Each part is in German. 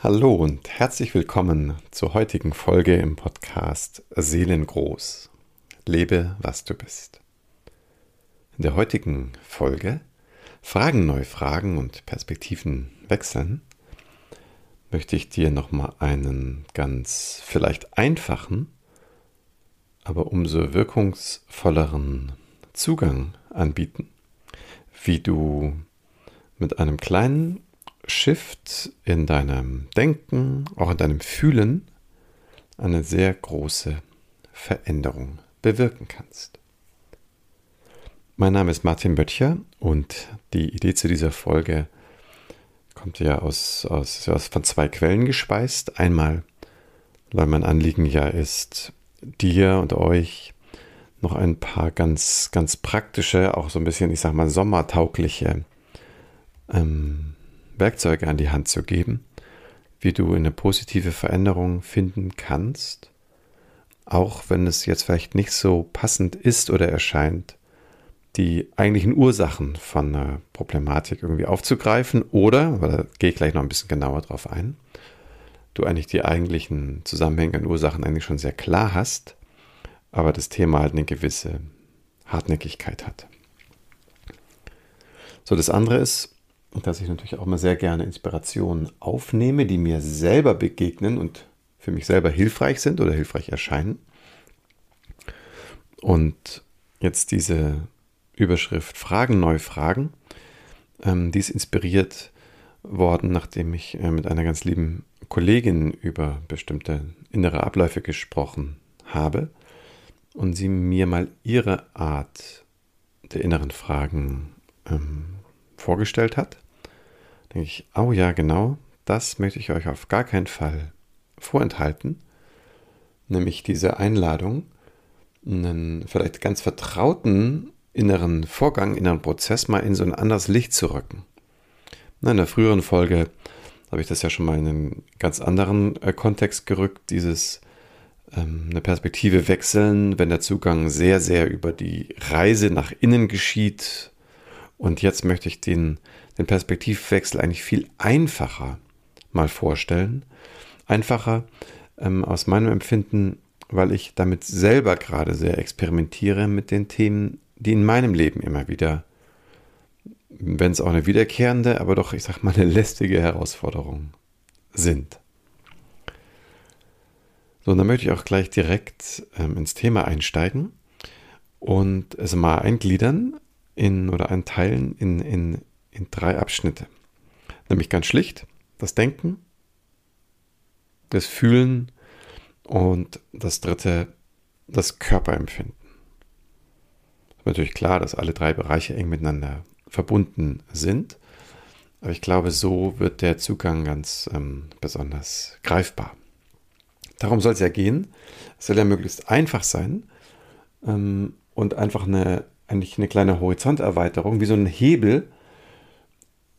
Hallo und herzlich willkommen zur heutigen Folge im Podcast Seelengroß. Lebe, was du bist. In der heutigen Folge Fragen neu fragen und Perspektiven wechseln möchte ich dir nochmal einen ganz vielleicht einfachen, aber umso wirkungsvolleren Zugang anbieten, wie du mit einem kleinen Shift in deinem Denken, auch in deinem Fühlen, eine sehr große Veränderung bewirken kannst. Mein Name ist Martin Böttcher und die Idee zu dieser Folge kommt ja aus, aus, aus von zwei Quellen gespeist. Einmal, weil mein Anliegen ja ist, dir und euch noch ein paar ganz, ganz praktische, auch so ein bisschen, ich sag mal, sommertaugliche ähm, Werkzeuge an die Hand zu geben, wie du eine positive Veränderung finden kannst, auch wenn es jetzt vielleicht nicht so passend ist oder erscheint, die eigentlichen Ursachen von einer Problematik irgendwie aufzugreifen oder, weil da gehe ich gleich noch ein bisschen genauer drauf ein, du eigentlich die eigentlichen Zusammenhänge und Ursachen eigentlich schon sehr klar hast, aber das Thema halt eine gewisse Hartnäckigkeit hat. So, das andere ist, dass ich natürlich auch mal sehr gerne Inspirationen aufnehme, die mir selber begegnen und für mich selber hilfreich sind oder hilfreich erscheinen. Und jetzt diese Überschrift Fragen neu fragen, ähm, die ist inspiriert worden, nachdem ich äh, mit einer ganz lieben Kollegin über bestimmte innere Abläufe gesprochen habe und sie mir mal ihre Art der inneren Fragen ähm, vorgestellt hat, denke ich, oh ja, genau, das möchte ich euch auf gar keinen Fall vorenthalten, nämlich diese Einladung, einen vielleicht ganz vertrauten inneren Vorgang, inneren Prozess mal in so ein anderes Licht zu rücken. In einer früheren Folge habe ich das ja schon mal in einen ganz anderen äh, Kontext gerückt, dieses ähm, eine Perspektive wechseln, wenn der Zugang sehr, sehr über die Reise nach innen geschieht, und jetzt möchte ich den, den Perspektivwechsel eigentlich viel einfacher mal vorstellen. Einfacher ähm, aus meinem Empfinden, weil ich damit selber gerade sehr experimentiere mit den Themen, die in meinem Leben immer wieder, wenn es auch eine wiederkehrende, aber doch, ich sag mal, eine lästige Herausforderung sind. So, und dann möchte ich auch gleich direkt ähm, ins Thema einsteigen und es mal eingliedern in oder einteilen in, in, in drei Abschnitte. Nämlich ganz schlicht das Denken, das Fühlen und das dritte das Körperempfinden. Es ist natürlich klar, dass alle drei Bereiche eng miteinander verbunden sind, aber ich glaube, so wird der Zugang ganz ähm, besonders greifbar. Darum soll es ja gehen. Es soll ja möglichst einfach sein ähm, und einfach eine eigentlich eine kleine Horizonterweiterung, wie so ein Hebel,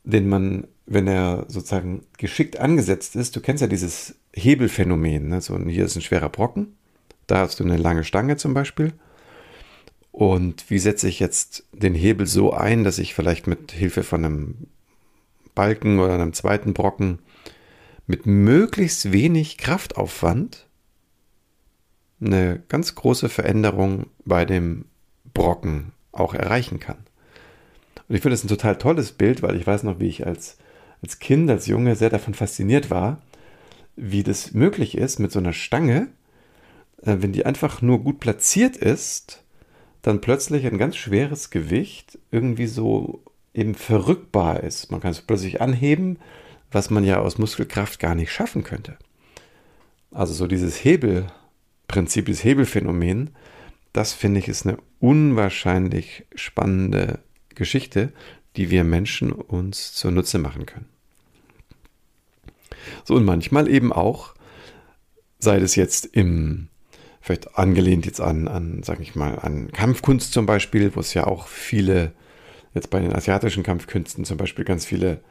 den man, wenn er sozusagen geschickt angesetzt ist, du kennst ja dieses Hebelphänomen, ne? so hier ist ein schwerer Brocken, da hast du eine lange Stange zum Beispiel. Und wie setze ich jetzt den Hebel so ein, dass ich vielleicht mit Hilfe von einem Balken oder einem zweiten Brocken mit möglichst wenig Kraftaufwand eine ganz große Veränderung bei dem Brocken auch erreichen kann. Und ich finde das ein total tolles Bild, weil ich weiß noch, wie ich als, als Kind, als Junge sehr davon fasziniert war, wie das möglich ist mit so einer Stange, äh, wenn die einfach nur gut platziert ist, dann plötzlich ein ganz schweres Gewicht irgendwie so eben verrückbar ist. Man kann es plötzlich anheben, was man ja aus Muskelkraft gar nicht schaffen könnte. Also so dieses Hebelprinzip, dieses Hebelphänomen, das finde ich ist eine unwahrscheinlich spannende Geschichte, die wir Menschen uns zunutze machen können. So und manchmal eben auch, sei es jetzt im, vielleicht angelehnt jetzt an, an sage ich mal, an Kampfkunst zum Beispiel, wo es ja auch viele, jetzt bei den asiatischen Kampfkünsten zum Beispiel ganz viele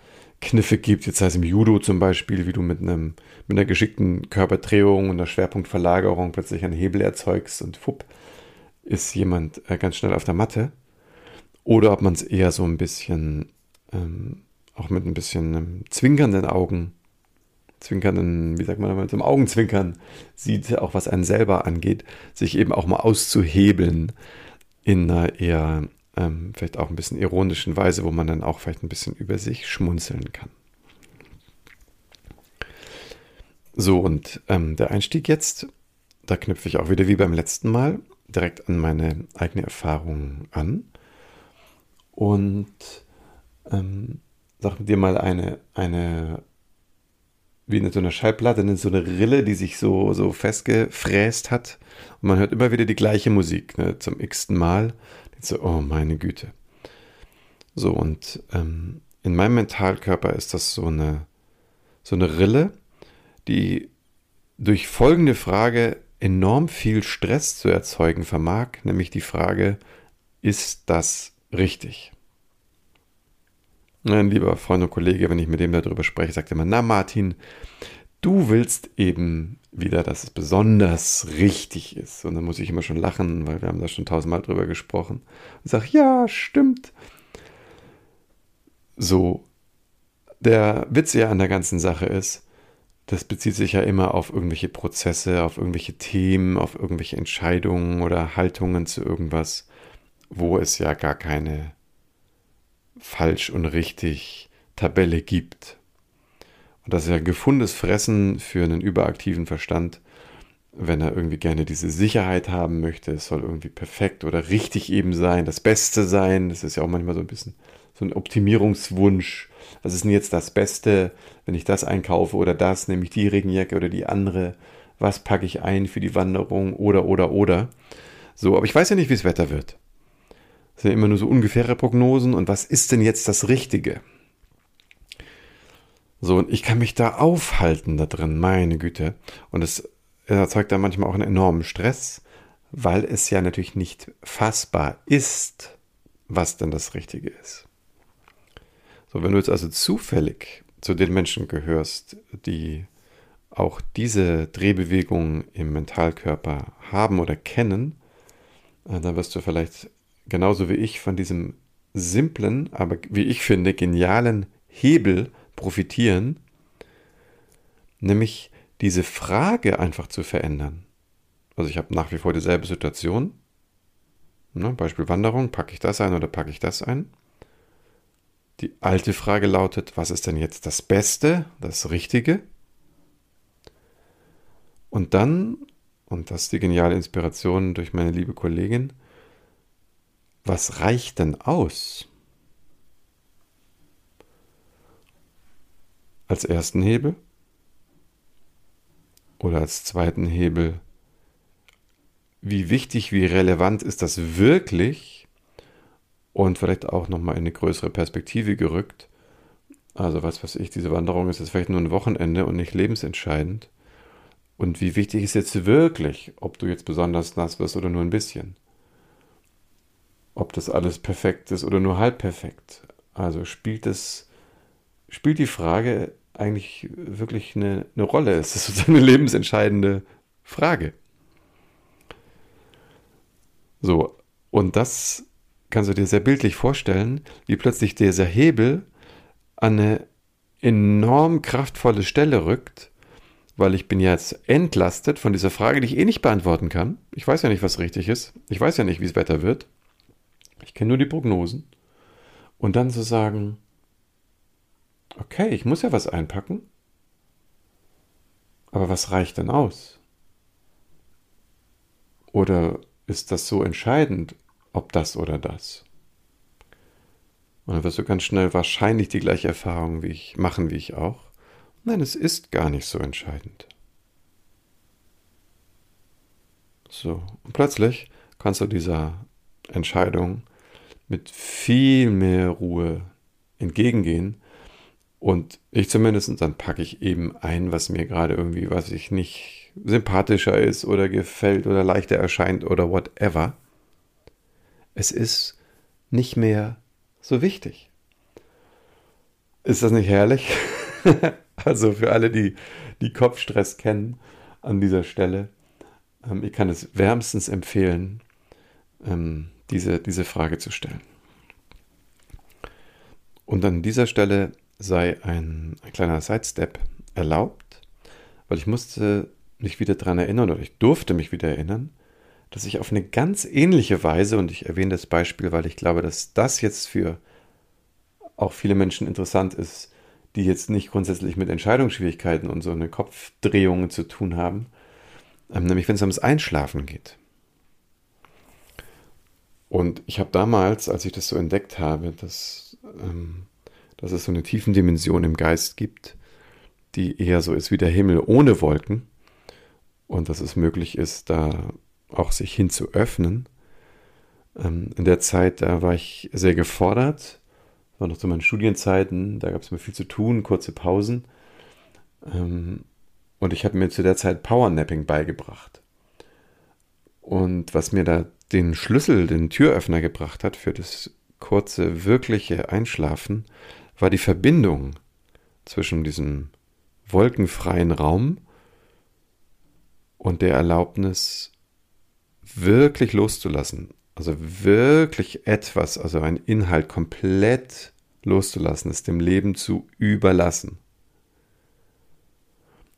Kniffe gibt, jetzt heißt im Judo zum Beispiel, wie du mit einem, mit einer geschickten Körperdrehung und einer Schwerpunktverlagerung plötzlich einen Hebel erzeugst und fupp, ist jemand äh, ganz schnell auf der Matte oder ob man es eher so ein bisschen, ähm, auch mit ein bisschen ähm, zwinkernden Augen Zwinkern, wie sagt man, mit dem Augenzwinkern sieht, auch was einen selber angeht, sich eben auch mal auszuhebeln in einer eher ähm, vielleicht auch ein bisschen ironischen Weise, wo man dann auch vielleicht ein bisschen über sich schmunzeln kann. So, und ähm, der Einstieg jetzt, da knüpfe ich auch wieder wie beim letzten Mal direkt an meine eigene Erfahrung an und ähm, sag dir mal eine, eine wie in so einer Schallplatte, in so eine Rille, die sich so, so festgefräst hat. Und man hört immer wieder die gleiche Musik, ne, zum x-ten Mal. So, oh meine Güte. So, und ähm, in meinem Mentalkörper ist das so eine, so eine Rille, die durch folgende Frage enorm viel Stress zu erzeugen vermag, nämlich die Frage, ist das richtig? Ein lieber Freund und Kollege, wenn ich mit dem darüber spreche, sagt immer, na Martin, du willst eben wieder, dass es besonders richtig ist. Und dann muss ich immer schon lachen, weil wir haben da schon tausendmal drüber gesprochen. Und sage, ja, stimmt. So, der Witz ja an der ganzen Sache ist, das bezieht sich ja immer auf irgendwelche Prozesse, auf irgendwelche Themen, auf irgendwelche Entscheidungen oder Haltungen zu irgendwas, wo es ja gar keine falsch und richtig Tabelle gibt. Und das ist ja gefundenes Fressen für einen überaktiven Verstand, wenn er irgendwie gerne diese Sicherheit haben möchte. Es soll irgendwie perfekt oder richtig eben sein, das Beste sein. Das ist ja auch manchmal so ein bisschen so ein Optimierungswunsch. Was ist denn jetzt das Beste, wenn ich das einkaufe oder das, nämlich die Regenjacke oder die andere? Was packe ich ein für die Wanderung oder, oder, oder? So, aber ich weiß ja nicht, wie es Wetter wird. Das sind ja immer nur so ungefähre Prognosen. Und was ist denn jetzt das Richtige? So, und ich kann mich da aufhalten da drin, meine Güte. Und es erzeugt da manchmal auch einen enormen Stress, weil es ja natürlich nicht fassbar ist, was denn das Richtige ist. So, wenn du jetzt also zufällig zu den Menschen gehörst, die auch diese Drehbewegungen im Mentalkörper haben oder kennen, äh, dann wirst du vielleicht genauso wie ich von diesem simplen, aber wie ich finde, genialen Hebel profitieren, nämlich diese Frage einfach zu verändern. Also ich habe nach wie vor dieselbe Situation. Ne, Beispiel Wanderung, packe ich das ein oder packe ich das ein? Die alte Frage lautet, was ist denn jetzt das Beste, das Richtige? Und dann, und das ist die geniale Inspiration durch meine liebe Kollegin, was reicht denn aus? Als ersten Hebel oder als zweiten Hebel, wie wichtig, wie relevant ist das wirklich und vielleicht auch nochmal in eine größere Perspektive gerückt. Also was weiß ich, diese Wanderung ist jetzt vielleicht nur ein Wochenende und nicht lebensentscheidend. Und wie wichtig ist jetzt wirklich, ob du jetzt besonders nass wirst oder nur ein bisschen? ob das alles perfekt ist oder nur halb perfekt. Also spielt es, spielt die Frage eigentlich wirklich eine, eine Rolle? Es ist sozusagen eine lebensentscheidende Frage. So, und das kannst du dir sehr bildlich vorstellen, wie plötzlich dieser Hebel an eine enorm kraftvolle Stelle rückt, weil ich bin jetzt entlastet von dieser Frage, die ich eh nicht beantworten kann. Ich weiß ja nicht, was richtig ist. Ich weiß ja nicht, wie es Wetter wird. Ich kenne nur die Prognosen. Und dann zu sagen, okay, ich muss ja was einpacken, aber was reicht denn aus? Oder ist das so entscheidend, ob das oder das? Und dann wirst du ganz schnell wahrscheinlich die gleiche Erfahrung wie ich machen wie ich auch. Nein, es ist gar nicht so entscheidend. So, und plötzlich kannst du dieser Entscheidung mit viel mehr Ruhe entgegengehen. Und ich zumindest, dann packe ich eben ein, was mir gerade irgendwie, was ich nicht sympathischer ist oder gefällt oder leichter erscheint oder whatever. Es ist nicht mehr so wichtig. Ist das nicht herrlich? also für alle, die, die Kopfstress kennen an dieser Stelle, ähm, ich kann es wärmstens empfehlen, ähm, diese, diese Frage zu stellen. Und an dieser Stelle sei ein, ein kleiner Sidestep erlaubt, weil ich musste mich wieder daran erinnern oder ich durfte mich wieder erinnern, dass ich auf eine ganz ähnliche Weise, und ich erwähne das Beispiel, weil ich glaube, dass das jetzt für auch viele Menschen interessant ist, die jetzt nicht grundsätzlich mit Entscheidungsschwierigkeiten und so eine Kopfdrehungen zu tun haben, ähm, nämlich wenn es ums Einschlafen geht. Und ich habe damals, als ich das so entdeckt habe, dass, ähm, dass es so eine tiefen Dimension im Geist gibt, die eher so ist wie der Himmel ohne Wolken und dass es möglich ist, da auch sich hin zu öffnen. Ähm, in der Zeit, da war ich sehr gefordert, war noch zu meinen Studienzeiten, da gab es mir viel zu tun, kurze Pausen. Ähm, und ich habe mir zu der Zeit Powernapping beigebracht. Und was mir da den Schlüssel, den Türöffner gebracht hat für das kurze, wirkliche Einschlafen, war die Verbindung zwischen diesem wolkenfreien Raum und der Erlaubnis, wirklich loszulassen. Also wirklich etwas, also ein Inhalt komplett loszulassen, es dem Leben zu überlassen.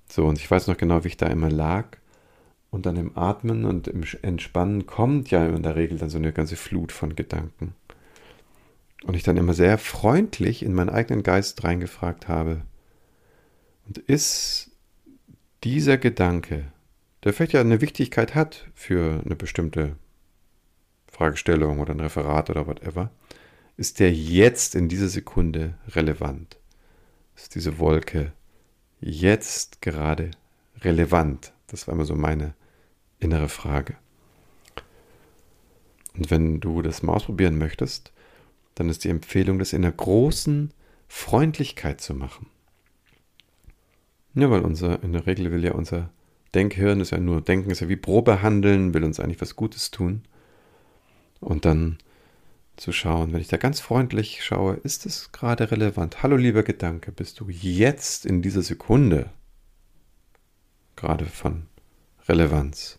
So, und ich weiß noch genau, wie ich da immer lag. Und dann im Atmen und im Entspannen kommt ja in der Regel dann so eine ganze Flut von Gedanken. Und ich dann immer sehr freundlich in meinen eigenen Geist reingefragt habe, und ist dieser Gedanke, der vielleicht ja eine Wichtigkeit hat für eine bestimmte Fragestellung oder ein Referat oder whatever, ist der jetzt in dieser Sekunde relevant? Ist diese Wolke jetzt gerade relevant? Das war immer so meine innere Frage. Und wenn du das mal ausprobieren möchtest, dann ist die Empfehlung, das in einer großen Freundlichkeit zu machen. Ja, weil unser, in der Regel will ja unser Denkhirn, ist ja nur Denken, ist ja wie Probe handeln, will uns eigentlich was Gutes tun. Und dann zu schauen, wenn ich da ganz freundlich schaue, ist es gerade relevant? Hallo lieber Gedanke, bist du jetzt in dieser Sekunde gerade von Relevanz?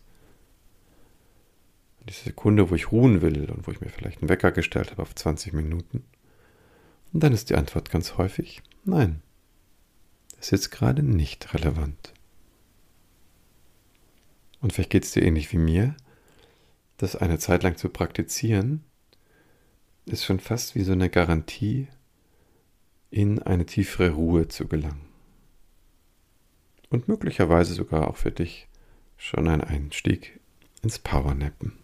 In dieser Sekunde, wo ich ruhen will und wo ich mir vielleicht einen Wecker gestellt habe auf 20 Minuten. Und dann ist die Antwort ganz häufig, nein ist jetzt gerade nicht relevant. Und vielleicht geht es dir ähnlich wie mir, das eine Zeit lang zu praktizieren, ist schon fast wie so eine Garantie, in eine tiefere Ruhe zu gelangen. Und möglicherweise sogar auch für dich schon ein Einstieg ins Powernappen.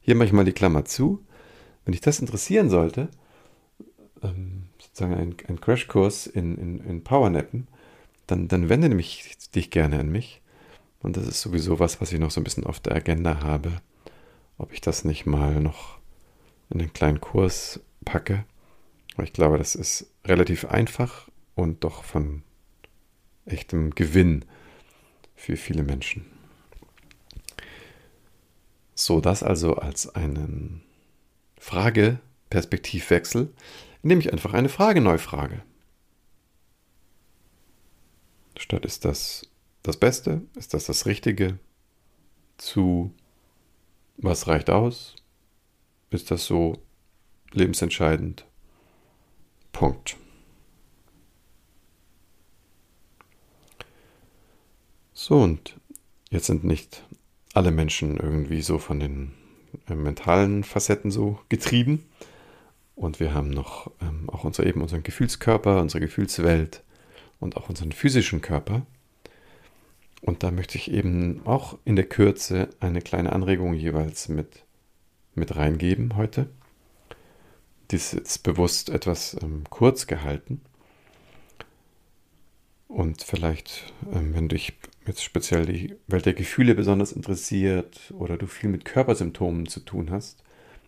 Hier mache ich mal die Klammer zu. Wenn dich das interessieren sollte, ähm, sozusagen ein, Crashkurs in, in, in Powernappen, dann, dann wende mich, dich gerne an mich. Und das ist sowieso was, was ich noch so ein bisschen auf der Agenda habe, ob ich das nicht mal noch in einen kleinen Kurs packe. Aber ich glaube, das ist relativ einfach und doch von echtem Gewinn für viele Menschen. So, das also als einen Frage-Perspektivwechsel indem ich einfach eine Frage neu frage. Statt ist das das Beste, ist das das Richtige, zu was reicht aus, ist das so lebensentscheidend. Punkt. So, und jetzt sind nicht alle Menschen irgendwie so von den äh, mentalen Facetten so getrieben, und wir haben noch ähm, auch unser, eben unseren Gefühlskörper, unsere Gefühlswelt und auch unseren physischen Körper. Und da möchte ich eben auch in der Kürze eine kleine Anregung jeweils mit, mit reingeben heute. Die ist bewusst etwas ähm, kurz gehalten. Und vielleicht, ähm, wenn dich jetzt speziell die Welt der Gefühle besonders interessiert oder du viel mit Körpersymptomen zu tun hast,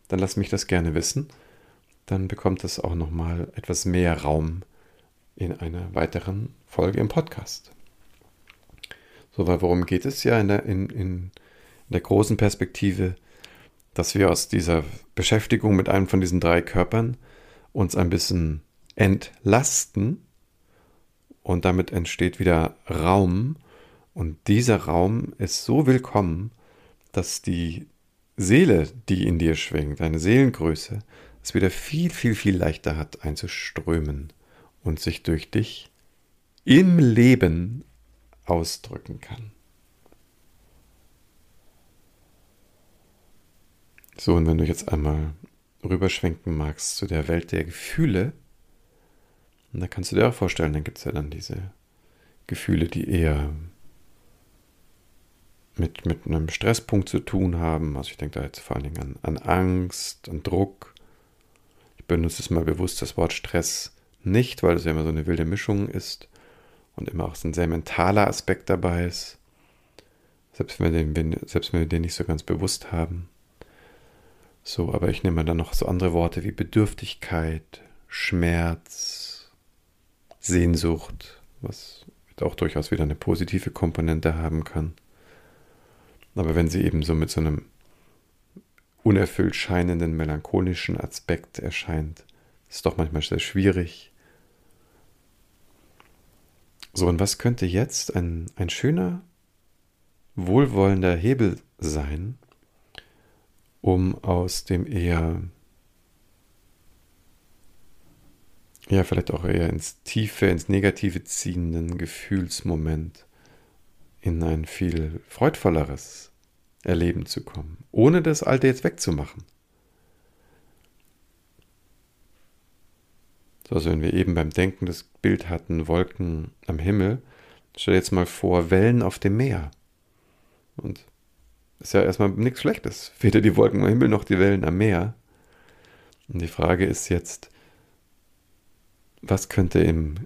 dann lass mich das gerne wissen dann bekommt es auch nochmal etwas mehr Raum in einer weiteren Folge im Podcast. So, weil worum geht es ja in der, in, in der großen Perspektive, dass wir aus dieser Beschäftigung mit einem von diesen drei Körpern uns ein bisschen entlasten und damit entsteht wieder Raum. Und dieser Raum ist so willkommen, dass die Seele, die in dir schwingt, deine Seelengröße, es wieder viel, viel, viel leichter hat einzuströmen und sich durch dich im Leben ausdrücken kann. So, und wenn du jetzt einmal rüberschwenken magst zu der Welt der Gefühle, da kannst du dir auch vorstellen, dann gibt es ja dann diese Gefühle, die eher mit, mit einem Stresspunkt zu tun haben. Also ich denke da jetzt vor allen Dingen an, an Angst, an Druck. Ich benutze es mal bewusst das Wort Stress nicht, weil es ja immer so eine wilde Mischung ist und immer auch so ein sehr mentaler Aspekt dabei ist. Selbst wenn wir den, selbst wenn wir den nicht so ganz bewusst haben. So, aber ich nehme dann noch so andere Worte wie Bedürftigkeit, Schmerz, Sehnsucht, was auch durchaus wieder eine positive Komponente haben kann. Aber wenn sie eben so mit so einem unerfüllt scheinenden melancholischen Aspekt erscheint, ist es doch manchmal sehr schwierig. So, und was könnte jetzt ein, ein schöner, wohlwollender Hebel sein, um aus dem eher, ja, vielleicht auch eher ins Tiefe, ins Negative ziehenden Gefühlsmoment in ein viel freudvolleres Erleben zu kommen, ohne das Alte jetzt wegzumachen. So, also wenn wir eben beim Denken das Bild hatten, Wolken am Himmel, stell dir jetzt mal vor, Wellen auf dem Meer. Und ist ja erstmal nichts Schlechtes. Weder die Wolken am Himmel noch die Wellen am Meer. Und die Frage ist jetzt, was könnte im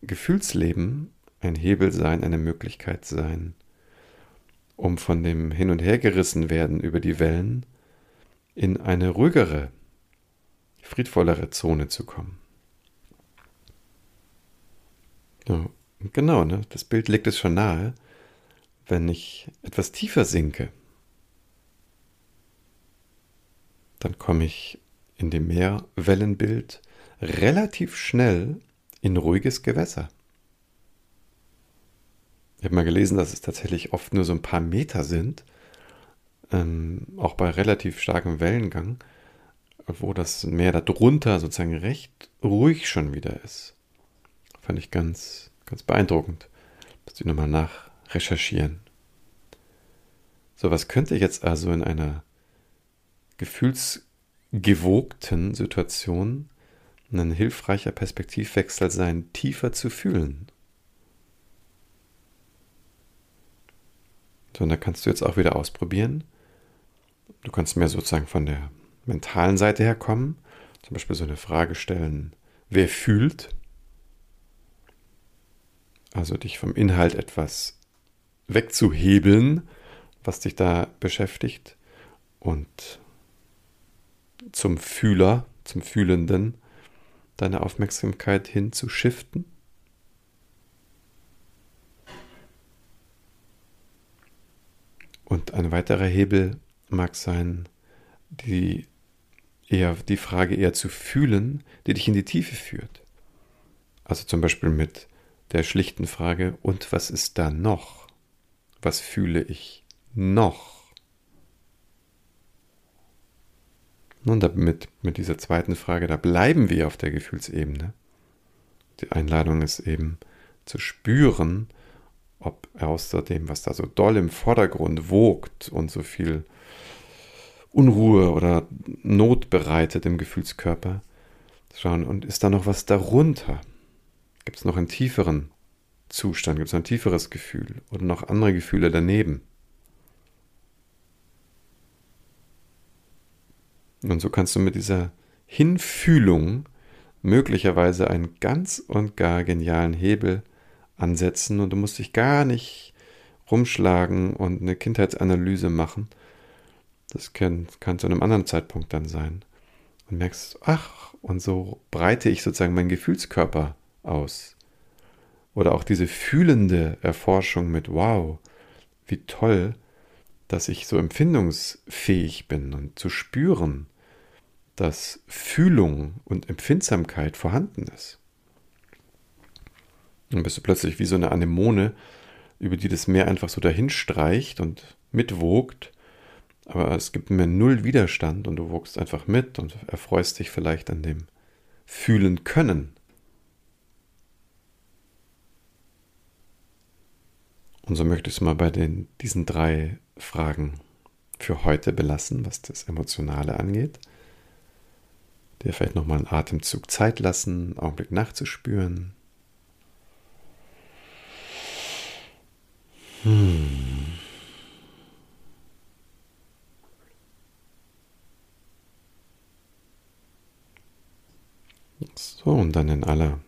Gefühlsleben ein Hebel sein, eine Möglichkeit sein, um von dem Hin- und Hergerissen werden über die Wellen in eine ruhigere, friedvollere Zone zu kommen. Ja, genau, ne? das Bild legt es schon nahe, wenn ich etwas tiefer sinke, dann komme ich in dem Meerwellenbild relativ schnell in ruhiges Gewässer. Ich habe mal gelesen, dass es tatsächlich oft nur so ein paar Meter sind, ähm, auch bei relativ starkem Wellengang, wo das Meer darunter sozusagen recht ruhig schon wieder ist. Fand ich ganz, ganz beeindruckend. Muss ich nochmal nachrecherchieren. So, was könnte jetzt also in einer gefühlsgewogten Situation ein hilfreicher Perspektivwechsel sein, tiefer zu fühlen? So, und da kannst du jetzt auch wieder ausprobieren. Du kannst mehr sozusagen von der mentalen Seite her kommen. Zum Beispiel so eine Frage stellen, wer fühlt? Also dich vom Inhalt etwas wegzuhebeln, was dich da beschäftigt und zum Fühler, zum Fühlenden deine Aufmerksamkeit hinzuschiften. Und ein weiterer Hebel mag sein, die, eher, die Frage eher zu fühlen, die dich in die Tiefe führt. Also zum Beispiel mit der schlichten Frage, und was ist da noch? Was fühle ich noch? Nun, damit, mit dieser zweiten Frage, da bleiben wir auf der Gefühlsebene. Die Einladung ist eben zu spüren, ob außer dem, was da so doll im Vordergrund wogt und so viel Unruhe oder Not bereitet im Gefühlskörper, schauen, und ist da noch was darunter? Gibt es noch einen tieferen Zustand? Gibt es ein tieferes Gefühl oder noch andere Gefühle daneben? Und so kannst du mit dieser Hinfühlung möglicherweise einen ganz und gar genialen Hebel ansetzen und du musst dich gar nicht rumschlagen und eine Kindheitsanalyse machen. Das kann, kann zu einem anderen Zeitpunkt dann sein. Und merkst, ach, und so breite ich sozusagen meinen Gefühlskörper aus. Oder auch diese fühlende Erforschung mit, wow, wie toll, dass ich so empfindungsfähig bin und zu spüren, dass Fühlung und Empfindsamkeit vorhanden ist. Dann bist du plötzlich wie so eine Anemone, über die das Meer einfach so dahin streicht und mitwogt. Aber es gibt mir null Widerstand und du wogst einfach mit und erfreust dich vielleicht an dem Fühlen können. Und so möchte ich es mal bei den, diesen drei Fragen für heute belassen, was das Emotionale angeht. Dir vielleicht nochmal einen Atemzug Zeit lassen, einen Augenblick nachzuspüren. Hm. So, und dann in aller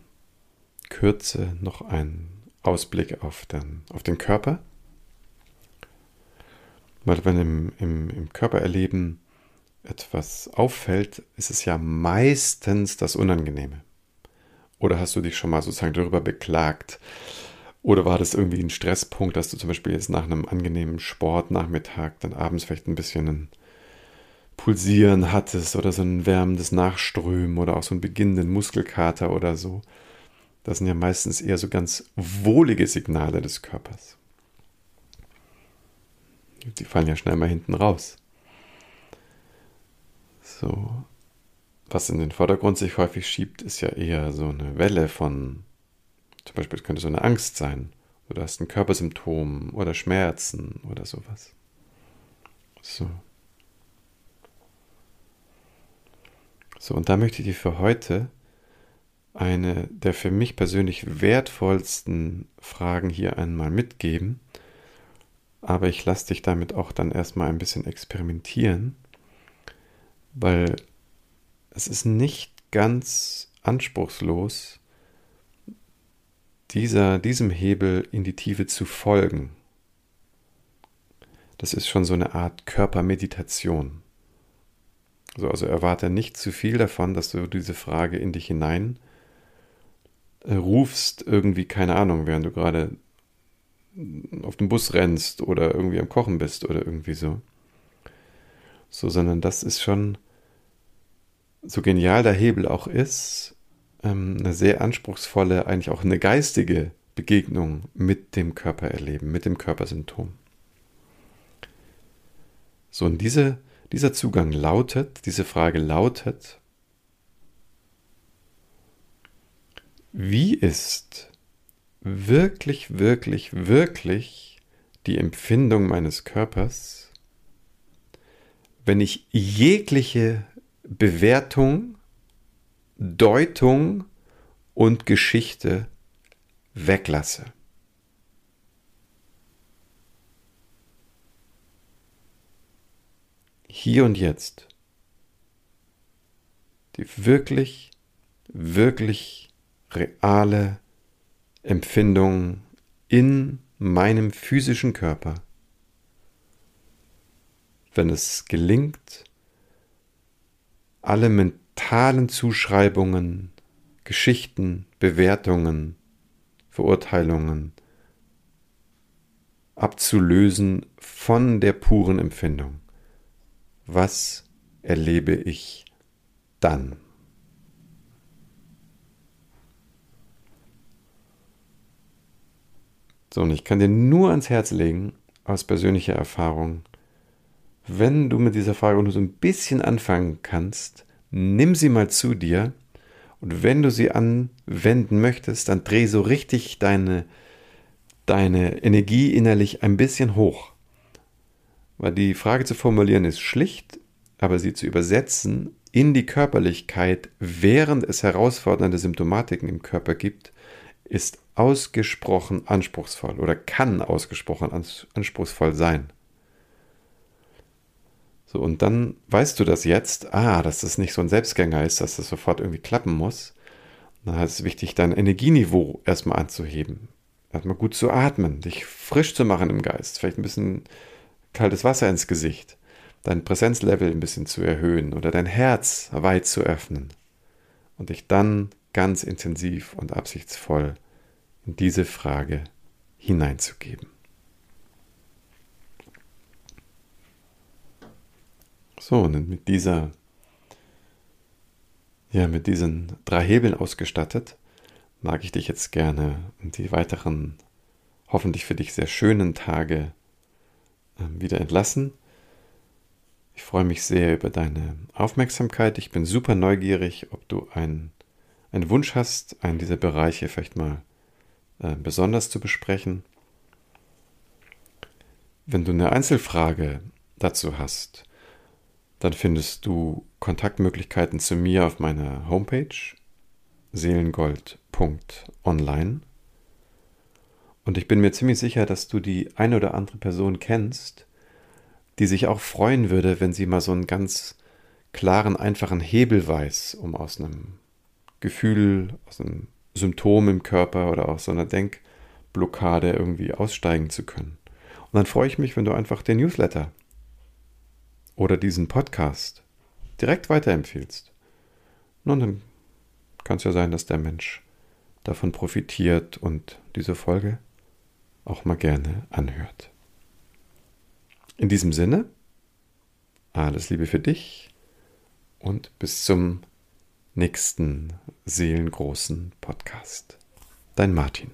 Kürze noch ein Ausblick auf den, auf den Körper. Weil wenn im, im, im Körpererleben etwas auffällt, ist es ja meistens das Unangenehme. Oder hast du dich schon mal sozusagen darüber beklagt? Oder war das irgendwie ein Stresspunkt, dass du zum Beispiel jetzt nach einem angenehmen Sportnachmittag dann abends vielleicht ein bisschen ein Pulsieren hattest oder so ein wärmendes Nachströmen oder auch so einen beginnenden Muskelkater oder so? Das sind ja meistens eher so ganz wohlige Signale des Körpers. Die fallen ja schnell mal hinten raus. So. Was in den Vordergrund sich häufig schiebt, ist ja eher so eine Welle von, zum Beispiel könnte so eine Angst sein, oder hast ein Körpersymptom oder Schmerzen oder sowas. So. So, und da möchte ich dir für heute eine der für mich persönlich wertvollsten Fragen hier einmal mitgeben. Aber ich lasse dich damit auch dann erstmal ein bisschen experimentieren, weil es ist nicht ganz anspruchslos, dieser, diesem Hebel in die Tiefe zu folgen. Das ist schon so eine Art Körpermeditation. Also, also erwarte nicht zu viel davon, dass du diese Frage in dich hinein rufst, irgendwie, keine Ahnung, während du gerade auf dem Bus rennst oder irgendwie am Kochen bist oder irgendwie so. So, sondern das ist schon, so genial der Hebel auch ist, ähm, eine sehr anspruchsvolle, eigentlich auch eine geistige Begegnung mit dem Körper erleben, mit dem Körpersymptom. So, und diese, dieser Zugang lautet, diese Frage lautet, Wie ist wirklich, wirklich, wirklich die Empfindung meines Körpers, wenn ich jegliche Bewertung, Deutung und Geschichte weglasse? Hier und jetzt. Die wirklich, wirklich reale Empfindung in meinem physischen Körper, wenn es gelingt, alle mentalen Zuschreibungen, Geschichten, Bewertungen, Verurteilungen abzulösen von der puren Empfindung. Was erlebe ich dann? So, und ich kann dir nur ans Herz legen, aus persönlicher Erfahrung, wenn du mit dieser Frage nur so ein bisschen anfangen kannst, nimm sie mal zu dir und wenn du sie anwenden möchtest, dann dreh so richtig deine, deine Energie innerlich ein bisschen hoch. Weil die Frage zu formulieren ist schlicht, aber sie zu übersetzen in die Körperlichkeit, während es herausfordernde Symptomatiken im Körper gibt, ist ausgesprochen anspruchsvoll oder kann ausgesprochen anspruchsvoll sein. So, und dann weißt du das jetzt, ah, dass das nicht so ein Selbstgänger ist, dass das sofort irgendwie klappen muss. Dann ist es wichtig, dein Energieniveau erstmal anzuheben. Erstmal gut zu atmen, dich frisch zu machen im Geist, vielleicht ein bisschen kaltes Wasser ins Gesicht, dein Präsenzlevel ein bisschen zu erhöhen oder dein Herz weit zu öffnen und dich dann ganz intensiv und absichtsvoll diese Frage hineinzugeben. So, und mit dieser, ja, mit diesen drei Hebeln ausgestattet, mag ich dich jetzt gerne in die weiteren, hoffentlich für dich sehr schönen Tage äh, wieder entlassen. Ich freue mich sehr über deine Aufmerksamkeit. Ich bin super neugierig, ob du ein einen Wunsch hast, einen dieser Bereiche vielleicht mal äh, besonders zu besprechen. Wenn du eine Einzelfrage dazu hast, dann findest du Kontaktmöglichkeiten zu mir auf meiner Homepage seelengold.online. Und ich bin mir ziemlich sicher, dass du die eine oder andere Person kennst, die sich auch freuen würde, wenn sie mal so einen ganz klaren, einfachen Hebel weiß, um aus einem Gefühl, aus einem Symptom im Körper oder aus so einer Denkblockade irgendwie aussteigen zu können. Und dann freue ich mich, wenn du einfach den Newsletter oder diesen Podcast direkt weiterempfiehlst. Nun, dann kann es ja sein, dass der Mensch davon profitiert und diese Folge auch mal gerne anhört. In diesem Sinne, alles Liebe für dich und bis zum nächsten seelengroßen Podcast. Dein Martin.